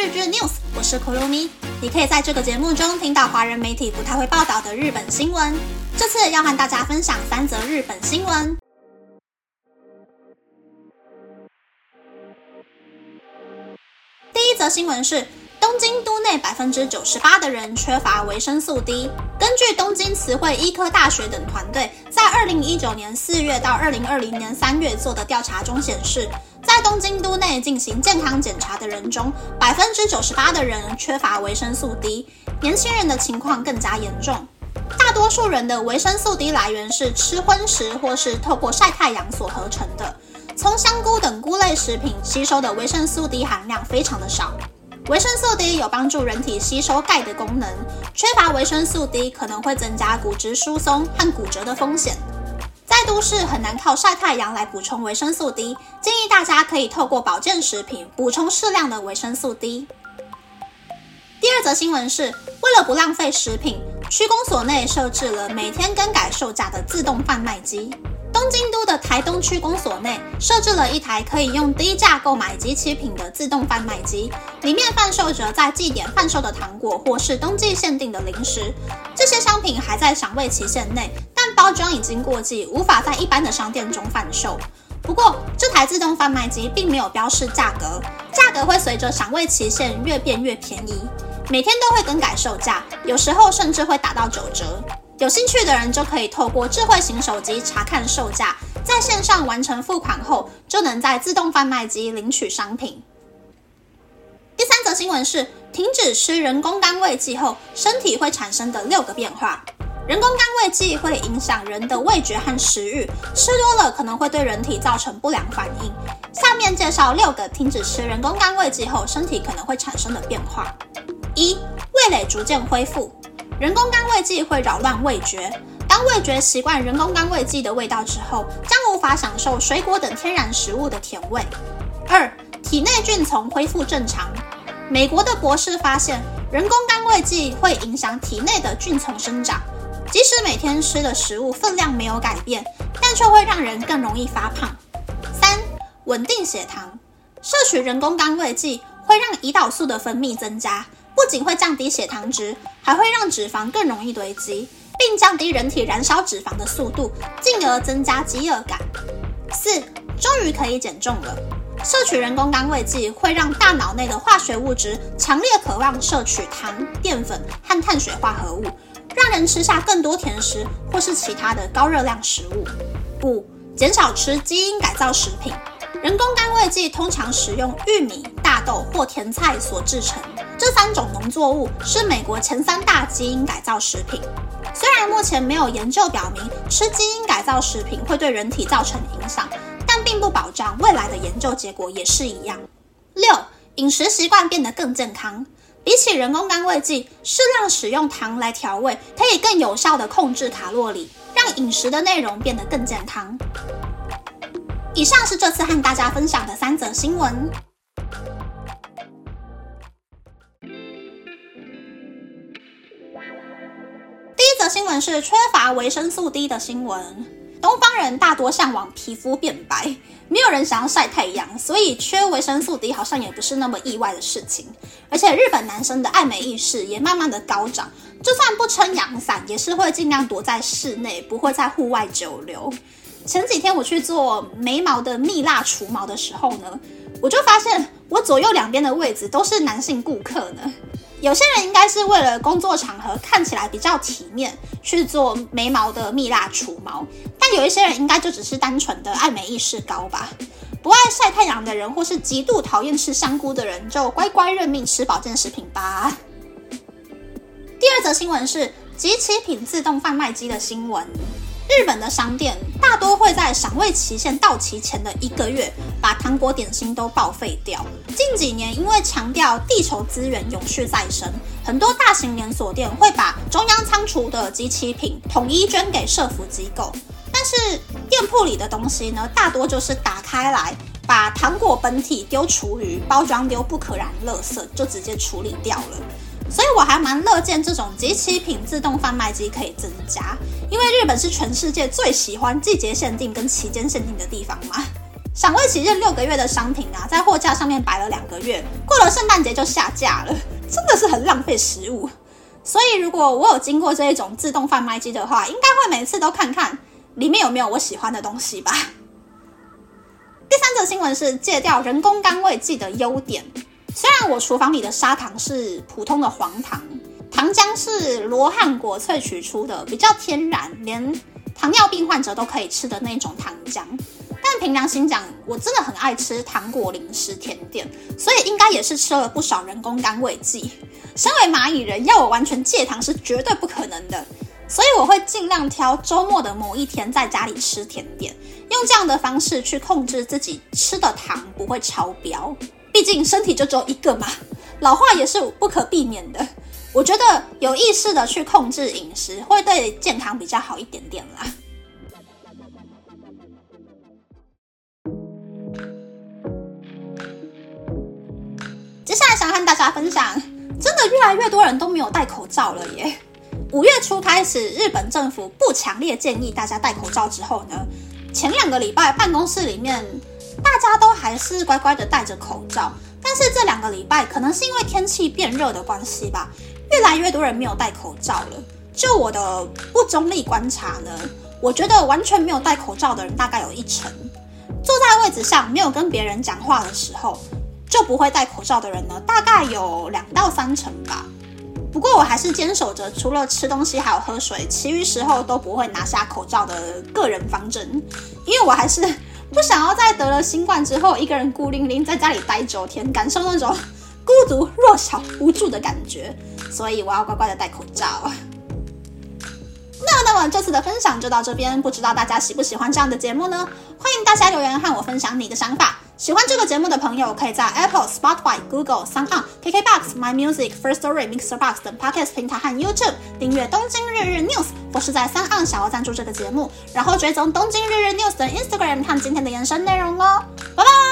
日剧 News，我是 Kurumi。你可以在这个节目中听到华人媒体不太会报道的日本新闻。这次要和大家分享三则日本新闻。第一则新闻是。东京都内百分之九十八的人缺乏维生素 D。根据东京慈惠医科大学等团队在二零一九年四月到二零二零年三月做的调查中显示，在东京都内进行健康检查的人中，百分之九十八的人缺乏维生素 D。年轻人的情况更加严重。大多数人的维生素 D 来源是吃荤食或是透过晒太阳所合成的。从香菇等菇类食品吸收的维生素 D 含量非常的少。维生素 D 有帮助人体吸收钙的功能，缺乏维生素 D 可能会增加骨质疏松和骨折的风险。在都市很难靠晒太阳来补充维生素 D，建议大家可以透过保健食品补充适量的维生素 D。第二则新闻是，为了不浪费食品，区公所内设置了每天更改售价的自动贩卖机。东京都的台东区公所内设置了一台可以用低价购买机器品的自动贩卖机，里面贩售着在祭典贩售的糖果或是冬季限定的零食。这些商品还在赏味期限内，包装已经过季，无法在一般的商店中贩售。不过，这台自动贩卖机并没有标示价格，价格会随着赏味期限越变越便宜，每天都会更改售价，有时候甚至会打到九折。有兴趣的人就可以透过智慧型手机查看售价，在线上完成付款后，就能在自动贩卖机领取商品。第三则新闻是，停止吃人工甘味剂后，身体会产生的六个变化。人工甘味剂会影响人的味觉和食欲，吃多了可能会对人体造成不良反应。下面介绍六个停止吃人工甘味剂后，身体可能会产生的变化：一、味蕾逐渐恢复。人工甘味剂会扰乱味觉，当味觉习惯人工甘味剂的味道之后，将无法享受水果等天然食物的甜味。二、体内菌丛恢复正常。美国的博士发现，人工甘味剂会影响体内的菌丛生长，即使每天吃的食物分量没有改变，但却会让人更容易发胖。三、稳定血糖。摄取人工甘味剂会让胰岛素的分泌增加。不仅会降低血糖值，还会让脂肪更容易堆积，并降低人体燃烧脂肪的速度，进而增加饥饿感。四，终于可以减重了。摄取人工甘味剂会让大脑内的化学物质强烈渴望摄取糖、淀粉和碳水化合物，让人吃下更多甜食或是其他的高热量食物。五，减少吃基因改造食品。人工甘味剂通常使用玉米、大豆或甜菜所制成。这三种农作物是美国前三大基因改造食品。虽然目前没有研究表明吃基因改造食品会对人体造成影响，但并不保障未来的研究结果也是一样。六、饮食习惯变得更健康。比起人工甘味剂，适量使用糖来调味，可以更有效地控制卡路里，让饮食的内容变得更健康。以上是这次和大家分享的三则新闻。第一则新闻是缺乏维生素 D 的新闻。东方人大多向往皮肤变白，没有人想要晒太阳，所以缺维生素 D 好像也不是那么意外的事情。而且日本男生的爱美意识也慢慢的高涨，就算不撑阳伞，也是会尽量躲在室内，不会在户外久留。前几天我去做眉毛的蜜蜡除毛的时候呢，我就发现我左右两边的位置都是男性顾客呢。有些人应该是为了工作场合看起来比较体面去做眉毛的蜜蜡除毛，但有一些人应该就只是单纯的爱美意识高吧。不爱晒太阳的人，或是极度讨厌吃香菇的人，就乖乖认命吃保健食品吧。第二则新闻是集齐品自动贩卖机的新闻。日本的商店大多会在赏味期限到期前的一个月，把糖果点心都报废掉。近几年，因为强调地球资源永续再生，很多大型连锁店会把中央仓储的集齐品统一捐给社福机构。但是店铺里的东西呢，大多就是打开来，把糖果本体丢厨余，包装丢不可燃垃圾，就直接处理掉了。所以我还蛮乐见这种集齐品自动贩卖机可以增加，因为日本是全世界最喜欢季节限定跟期间限定的地方嘛。赏味期限六个月的商品啊，在货架上面摆了两个月，过了圣诞节就下架了，真的是很浪费食物。所以如果我有经过这一种自动贩卖机的话，应该会每次都看看里面有没有我喜欢的东西吧。第三则新闻是戒掉人工甘味剂的优点。虽然我厨房里的砂糖是普通的黄糖，糖浆是罗汉果萃取出的，比较天然，连糖尿病患者都可以吃的那种糖浆。但凭良心讲，我真的很爱吃糖果、零食、甜点，所以应该也是吃了不少人工甘味剂。身为蚂蚁人，要我完全戒糖是绝对不可能的，所以我会尽量挑周末的某一天在家里吃甜点，用这样的方式去控制自己吃的糖不会超标。毕竟身体就只有一个嘛，老化也是不可避免的。我觉得有意识的去控制饮食，会对健康比较好一点点啦。接下来想和大家分享，真的越来越多人都没有戴口罩了耶。五月初开始，日本政府不强烈建议大家戴口罩之后呢，前两个礼拜办公室里面。大家都还是乖乖的戴着口罩，但是这两个礼拜可能是因为天气变热的关系吧，越来越多人没有戴口罩了。就我的不中立观察呢，我觉得完全没有戴口罩的人大概有一成。坐在位置上没有跟别人讲话的时候就不会戴口罩的人呢，大概有两到三成吧。不过我还是坚守着除了吃东西还有喝水，其余时候都不会拿下口罩的个人方针，因为我还是。不想要在得了新冠之后，一个人孤零零在家里待九天，感受那种孤独、弱小、无助的感觉，所以我要乖乖的戴口罩。那那么这次的分享就到这边，不知道大家喜不喜欢这样的节目呢？欢迎大家留言和我分享你的想法。喜欢这个节目的朋友，可以在 Apple、Spotify、Google、s o u n KKBox、My Music、First Story、Mixer Box 等 Podcast 平台和 YouTube 订阅《东京日日 News》，或是在三岸想要赞助这个节目，然后追踪《东京日日 News》的 Instagram 看今天的延伸内容哦。拜拜